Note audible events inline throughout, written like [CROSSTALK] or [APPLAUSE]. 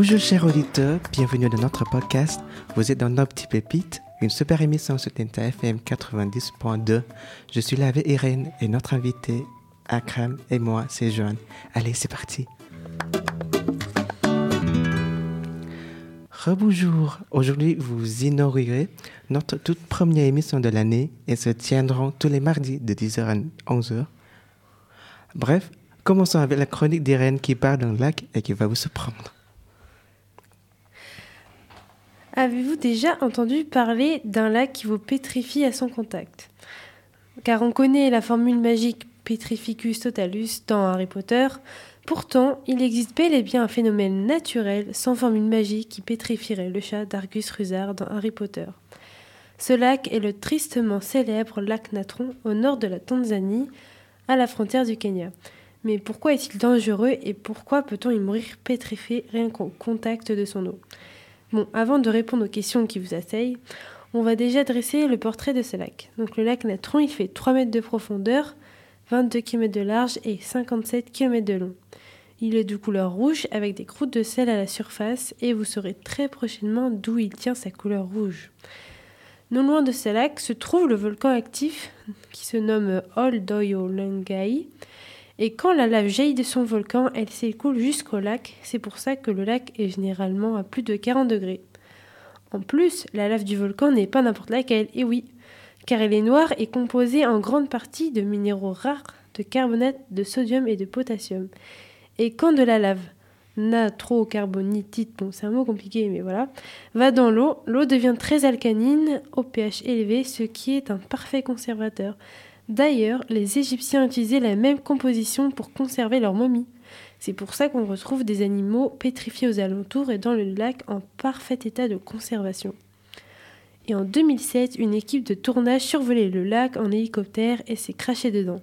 Bonjour chers auditeurs, bienvenue dans notre podcast. Vous êtes dans nos petites pépites, une super émission sur Tenta FM 90.2. Je suis là avec Irène et notre invité Akram et moi c'est Joanne. Allez, c'est parti. Rebonjour, aujourd'hui vous inaugurez notre toute première émission de l'année et se tiendront tous les mardis de 10h à 11h. Bref, commençons avec la chronique d'Irène qui part d'un lac et qui va vous surprendre. Avez-vous déjà entendu parler d'un lac qui vous pétrifie à son contact? Car on connaît la formule magique Petrificus totalus dans Harry Potter, pourtant il existe bel et bien un phénomène naturel sans formule magique qui pétrifierait le chat d'Argus Rusard dans Harry Potter. Ce lac est le tristement célèbre lac Natron au nord de la Tanzanie, à la frontière du Kenya. Mais pourquoi est-il dangereux et pourquoi peut-on y mourir pétrifié rien qu'au contact de son eau? Bon, avant de répondre aux questions qui vous assaillent, on va déjà dresser le portrait de ce lac. Donc le lac Natron, il fait 3 mètres de profondeur, 22 km de large et 57 km de long. Il est de couleur rouge avec des croûtes de sel à la surface et vous saurez très prochainement d'où il tient sa couleur rouge. Non loin de ce lac se trouve le volcan actif qui se nomme Oldoyo-Langai. Et quand la lave jaillit de son volcan, elle s'écoule jusqu'au lac. C'est pour ça que le lac est généralement à plus de 40 degrés. En plus, la lave du volcan n'est pas n'importe laquelle, et oui, car elle est noire et composée en grande partie de minéraux rares, de carbonate, de sodium et de potassium. Et quand de la lave natrocarbonitite, bon c'est un mot compliqué mais voilà, va dans l'eau, l'eau devient très alcanine au pH élevé, ce qui est un parfait conservateur. D'ailleurs, les Égyptiens utilisaient la même composition pour conserver leurs momies. C'est pour ça qu'on retrouve des animaux pétrifiés aux alentours et dans le lac en parfait état de conservation. Et en 2007, une équipe de tournage survolait le lac en hélicoptère et s'est craché dedans.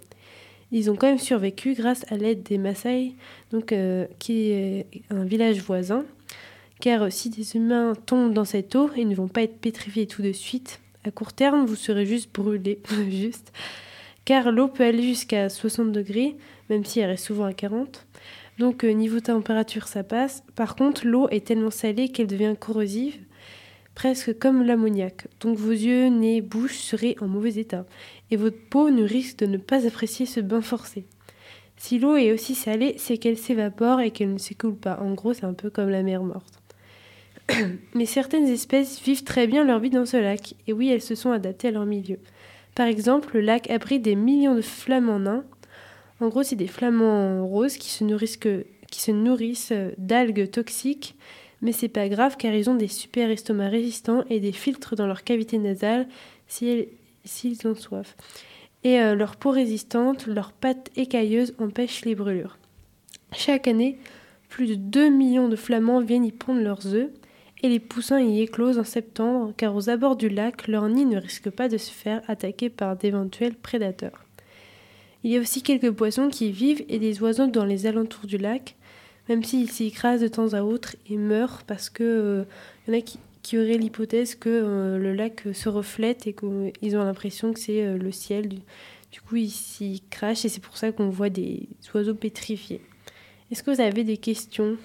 Ils ont quand même survécu grâce à l'aide des Maasai, donc, euh, qui est un village voisin. Car si des humains tombent dans cette eau, ils ne vont pas être pétrifiés tout de suite. À court terme, vous serez juste brûlés, [LAUGHS] juste. Car l'eau peut aller jusqu'à 60 degrés, même si elle reste souvent à 40. Donc euh, niveau température, ça passe. Par contre, l'eau est tellement salée qu'elle devient corrosive, presque comme l'ammoniac. Donc vos yeux, nez, bouche seraient en mauvais état et votre peau ne risque de ne pas apprécier ce bain forcé. Si l'eau est aussi salée, c'est qu'elle s'évapore et qu'elle ne s'écoule pas. En gros, c'est un peu comme la mer morte. [COUGHS] Mais certaines espèces vivent très bien leur vie dans ce lac, et oui, elles se sont adaptées à leur milieu. Par exemple, le lac abrite des millions de flamants nains. En gros, c'est des flamants roses qui se nourrissent, nourrissent d'algues toxiques, mais c'est pas grave car ils ont des super estomacs résistants et des filtres dans leur cavité nasale si s'ils ont soif. Et euh, leur peau résistante, leurs pattes écailleuses empêchent les brûlures. Chaque année, plus de 2 millions de flamands viennent y pondre leurs œufs et les poussins y éclosent en septembre car aux abords du lac, leur nid ne risque pas de se faire attaquer par d'éventuels prédateurs. Il y a aussi quelques poissons qui vivent et des oiseaux dans les alentours du lac, même s'ils s'y écrasent de temps à autre et meurent parce que euh, y en a qui, qui aurait l'hypothèse que euh, le lac se reflète et qu'ils ont l'impression que c'est euh, le ciel. Du, coup, ils s'y crachent et c'est pour ça qu'on voit des oiseaux pétrifiés. Est-ce que vous avez des questions?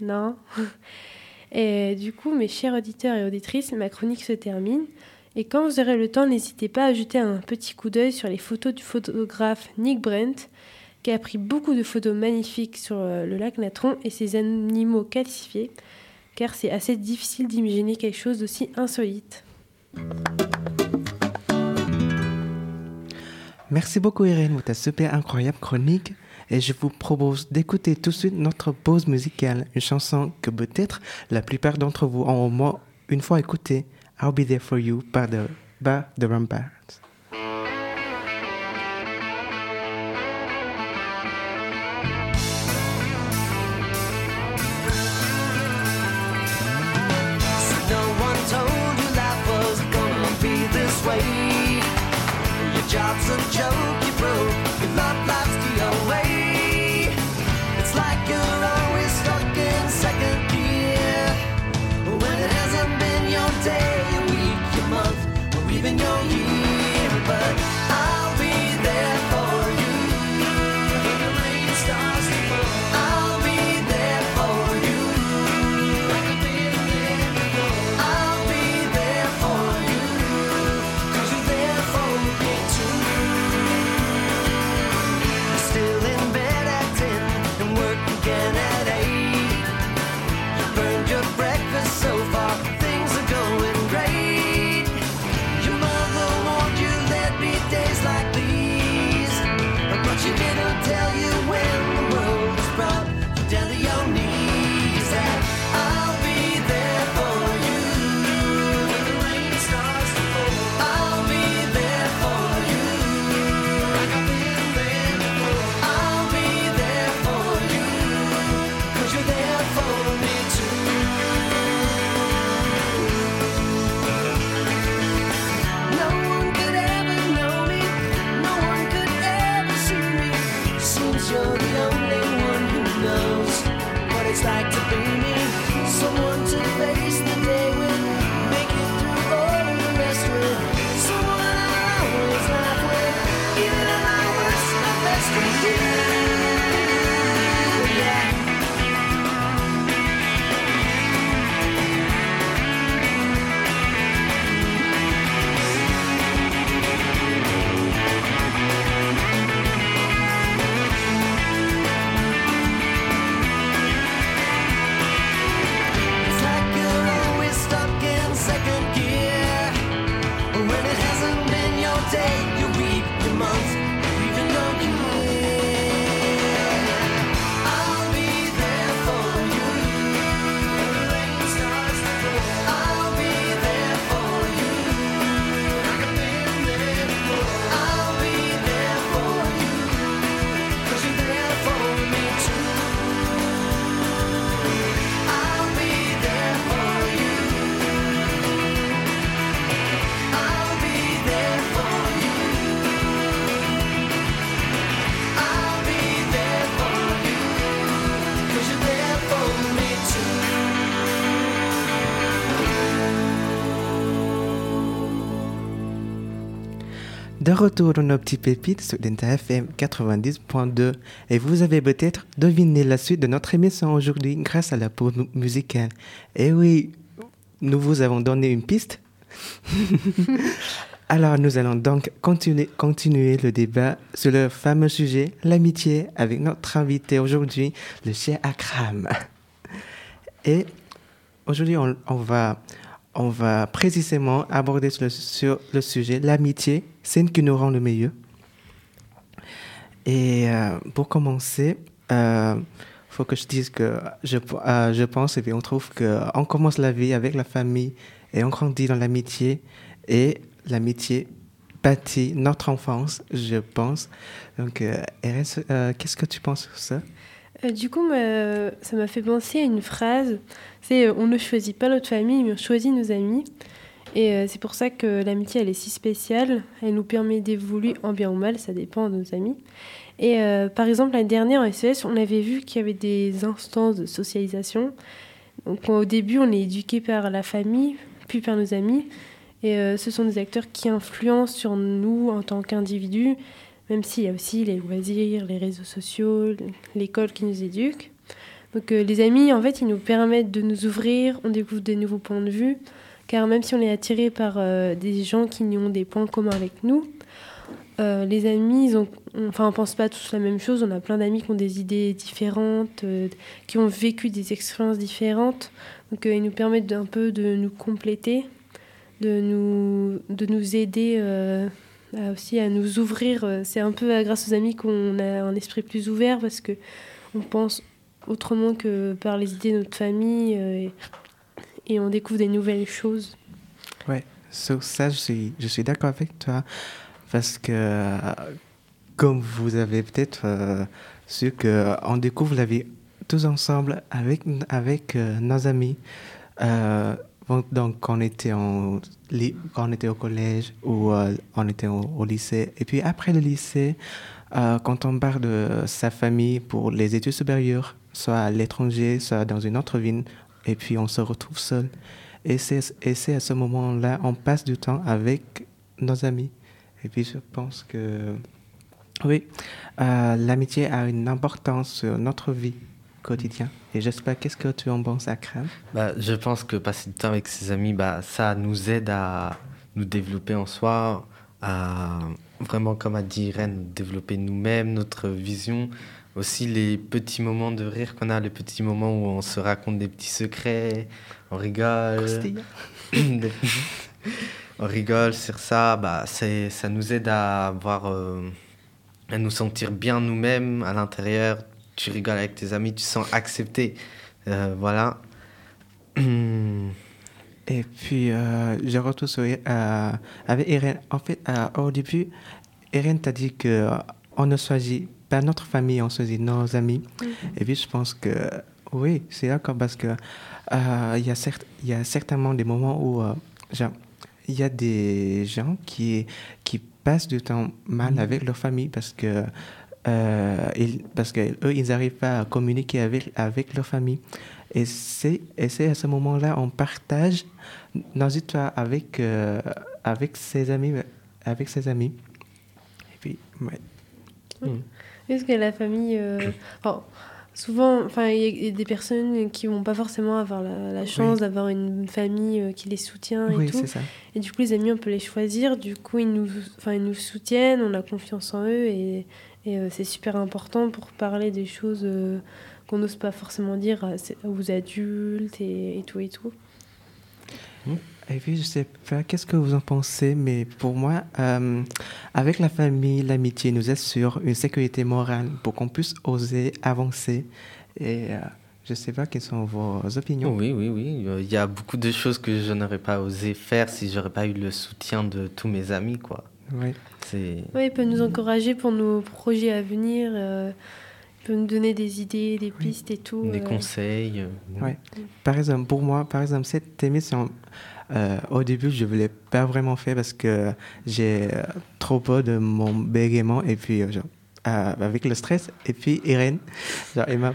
Non? [LAUGHS] Et du coup, mes chers auditeurs et auditrices, ma chronique se termine. Et quand vous aurez le temps, n'hésitez pas à jeter un petit coup d'œil sur les photos du photographe Nick Brent, qui a pris beaucoup de photos magnifiques sur euh, le lac Natron et ses animaux calcifiés car c'est assez difficile d'imaginer quelque chose d'aussi insolite. Merci beaucoup Irène pour ta super incroyable chronique et je vous propose d'écouter tout de suite notre pause musicale, une chanson que peut-être la plupart d'entre vous ont au moins une fois écoutée, I'll Be There For You par The, par The Ramparts. De retour dans nos petits pépites sur FM 90.2 et vous avez peut-être deviné la suite de notre émission aujourd'hui grâce à la pause musicale. Et oui, nous vous avons donné une piste. [LAUGHS] Alors nous allons donc continuer, continuer le débat sur le fameux sujet, l'amitié, avec notre invité aujourd'hui, le cher Akram. Et aujourd'hui, on, va, on va précisément aborder sur le, sujet l'amitié, c'est ce qui nous rend le meilleur. Et euh, pour commencer, il euh, faut que je dise que je, euh, je pense et on trouve qu'on commence la vie avec la famille et on grandit dans l'amitié et l'amitié bâtit notre enfance, je pense. Donc, qu'est-ce que tu penses sur ça? Euh, Du coup, ça m'a fait penser à une phrase. C'est on ne choisit pas notre famille, mais on choisit nos amis. Et c'est pour ça que l'amitié, elle est si spéciale. Elle nous permet d'évoluer en bien ou mal, ça dépend de nos amis. Et par exemple, l'année dernière en SES, on avait vu qu'il y avait des instances de socialisation. Donc au début, on est éduqué par la famille, puis par nos amis. Et euh, ce sont des acteurs qui influencent sur nous en tant qu'individus, même s'il y a aussi les loisirs, les réseaux sociaux, l'école qui nous éduque. Donc euh, les amis, en fait, ils nous permettent de nous ouvrir, on découvre des nouveaux points de vue, car même si on est attiré par euh, des gens qui ont des points communs avec nous, les amis, ils ont, enfin, on pense pas tous la même chose. On a plein d'amis qui ont des idées différentes, qui ont vécu des expériences différentes. Donc, ils nous permettent un peu de nous compléter de nous, de nous aider euh, aussi à nous ouvrir. C'est un peu grâce aux amis qu'on a un esprit plus ouvert parce que on pense autrement que par les idées de notre famille euh, et, on découvre des nouvelles choses. Ouais, sur ça, je suis, d'accord avec toi parce que, comme vous avez peut-être euh, su, que on découvre la vie tous ensemble avec, avec nos amis. Donc, on était, en, on était au collège ou euh, on était au, lycée, et puis après le lycée, euh, quand on part de sa famille pour les études supérieures, soit à l'étranger, soit dans une autre ville, et puis on se retrouve seul. Et c'est à ce moment-là, on passe du temps avec nos amis. Et puis je pense que, oui, euh, l'amitié a une importance sur notre vie quotidien. Et j'espère, qu'est-ce que tu en penses, Akram? Bah, Je pense que passer du temps avec ses amis, bah, ça nous aide à nous développer en soi, à vraiment, comme a dit Irène, développer nous-mêmes, notre vision. Aussi les petits moments de rire qu'on a, les petits moments où on se raconte des petits secrets, on rigole. [COUGHS] on rigole sur ça, bah, ça nous aide à, avoir, euh, à nous sentir bien nous-mêmes à l'intérieur, tu rigoles avec tes amis, tu sens accepté. Euh, voilà. [CLEARS THROAT] Et puis, euh, je retrouve euh, avec Irène. En fait, au début, Irène t'a dit qu'on ne choisit pas notre famille, on choisit nos amis. Et puis, je pense que oui, c'est d'accord parce que il y, a y a certainement des moments où il y a des gens qui, qui passent du temps mal mm. avec leur famille parce que euh, parce qu'eux, ils n'arrivent pas à communiquer avec, avec leur famille. Et c'est à ce moment-là, on partage nos histoires avec, euh, avec ses amis. Avec ses amis. Et puis, ouais. Mm. Parce que la famille... Euh, souvent, enfin, il y a des personnes qui vont pas forcément avoir la, chance d'avoir une famille qui les soutient et oui, tout. Ça. Et du coup, les amis, on peut les choisir. Du coup, ils nous, enfin, ils nous soutiennent, on a confiance en eux et et euh, c'est super important pour parler des choses euh, qu'on n'ose pas forcément dire aux adultes et, tout et tout. Mmh. Et puis, je sais pas, qu'est-ce que vous en pensez, mais pour moi, euh, avec la famille, l'amitié nous assure une sécurité morale pour qu'on puisse oser avancer. Et je sais pas quelles sont vos opinions? Oui, oui, oui. Il y a beaucoup de choses que je n'aurais pas osé faire si j'aurais pas eu le soutien de tous mes amis, quoi. Oui. Oui, il peut nous encourager pour nos projets à venir. Euh, il peut nous donner des idées, des pistes et tout. Des euh. conseils. Euh, ouais. Par exemple, pour moi, par exemple, cette émission, au début, je ne voulais pas vraiment faire parce que j'ai trop peur de mon bégaiement et puis avec le stress. Et puis Irène, genre, elle m'a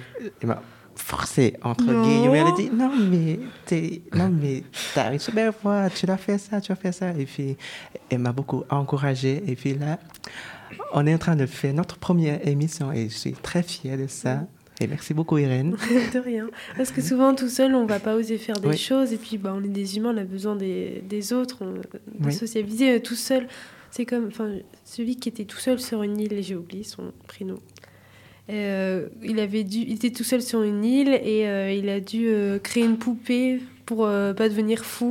forcé, entre Non. guillemets. Elle a dit non, mais t'es, non, mais t'as une super voix, tu dois faire ça, tu dois faire ça. Et puis, elle m'a beaucoup encouragé. Et puis là, on est en train de faire notre première émission et je suis très fier de ça. Et merci beaucoup, Irène. [LAUGHS] de rien. Parce que souvent, tout seul, on va pas oser faire des Oui. choses. Et puis, bah, on est des humains, on a besoin des, des autres, on, de Oui. socialiser euh, tout seul. C'est comme enfin, celui qui était tout seul sur une île, et j'ai oublié son prénom. Euh, il, avait dû, il était tout seul sur une île et euh, il a dû euh, créer une poupée pour euh, pas devenir fou.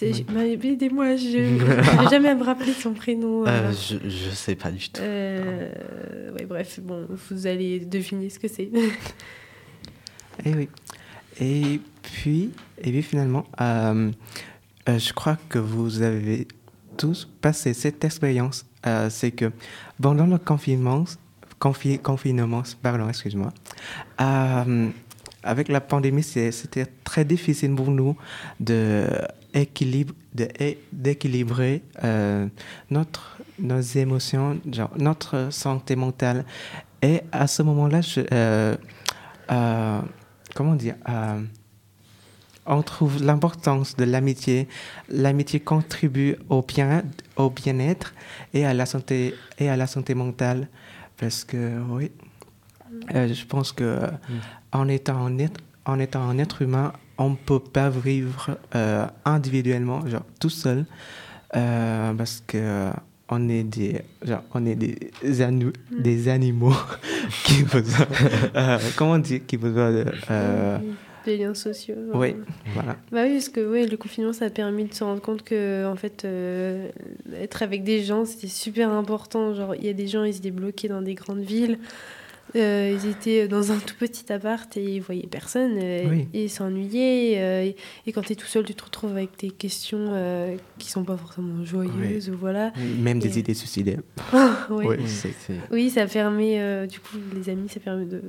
Oui. Aidez-moi, je [LAUGHS] n'arrive jamais à me rappeler son prénom. Je, je sais pas du tout. Euh, ouais, bref, bon, vous allez deviner ce que c'est. Et [LAUGHS] Eh oui. Et puis, et puis finalement, euh, euh, je crois que vous avez tous passé cette expérience. Euh, c'est que pendant le confinement, confi- confinement, pardon, excuse-moi, euh, avec la pandémie, c'était très difficile pour nous d'équilibrer euh, nos émotions, notre santé mentale. Et à ce moment-là, euh, comment dire, on trouve l'importance de l'amitié. L'amitié contribue au bien, au bien-être et à la santé mentale, parce que oui, euh, je pense que euh, en étant un être, en étant un être humain, on ne peut pas vivre euh, individuellement, genre tout seul, euh, parce que on est des, genre, on est des, anu- des animaux [LAUGHS] qui besoin, euh, comment dire, qui besoin de, euh, Des liens sociaux. genre. oui, voilà. Bah oui, parce que le confinement, ça a permis de se rendre compte que, en fait, euh, être avec des gens, c'était super important. Genre, il y a des gens, ils étaient bloqués dans des grandes villes. Euh, ils étaient dans un tout petit appart et ils voyaient personne. euh, Oui. Et ils s'ennuyaient. euh, et, et quand tu es tout seul, tu te retrouves avec des questions euh, qui sont pas forcément joyeuses. ou Voilà. Même des idées suicidaires. [LAUGHS] Oui. Oui, ça permet, euh, du coup, les amis, ça permet de,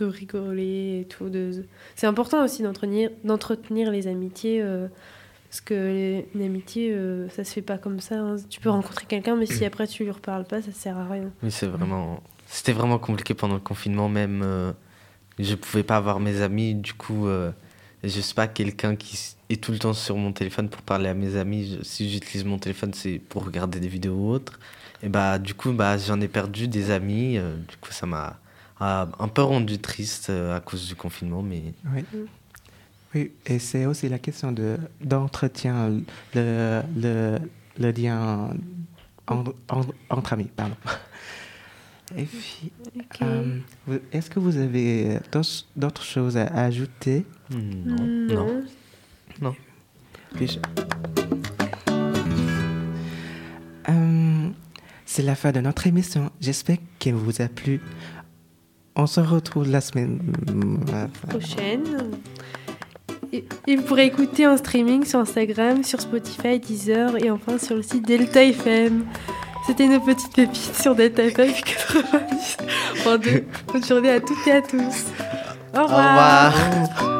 de rigoler et tout. De... C'est important aussi d'entretenir, d'entretenir les amitiés, euh, parce que les- une amitié, euh, ça se fait pas comme ça. hein. Tu peux rencontrer quelqu'un, mais si après tu lui reparles pas, ça sert à rien. Oui, c'est vraiment. C'était vraiment compliqué pendant le confinement, même. euh, je pouvais pas avoir mes amis, du coup, euh, je sais pas, quelqu'un qui est tout le temps sur mon téléphone pour parler à mes amis. Je- si j'utilise mon téléphone, c'est pour regarder des vidéos ou autres. Et bah, du coup, bah, j'en ai perdu des amis. euh, du coup, ça m'a a un peu rendu triste euh, à cause du confinement, mais Oui. Oui, et c'est aussi la question de, d'entretien, le, le, le lien en- en- entre amis. Pardon. Et puis, euh, est-ce que vous avez d'autres, d'autres choses à ajouter? Hmm, non. Mm, non. non. Puis je- Euh, c'est la fin de notre émission. J'espère qu'elle vous a plu. On se retrouve la semaine Prochaine. Et, vous pourrez écouter en streaming sur Instagram, sur Spotify, Deezer et enfin sur le site Delta FM. C'était nos petites pépites sur Delta FM 90. Bon, de- bonne journée à toutes et à tous. Au revoir. Au revoir.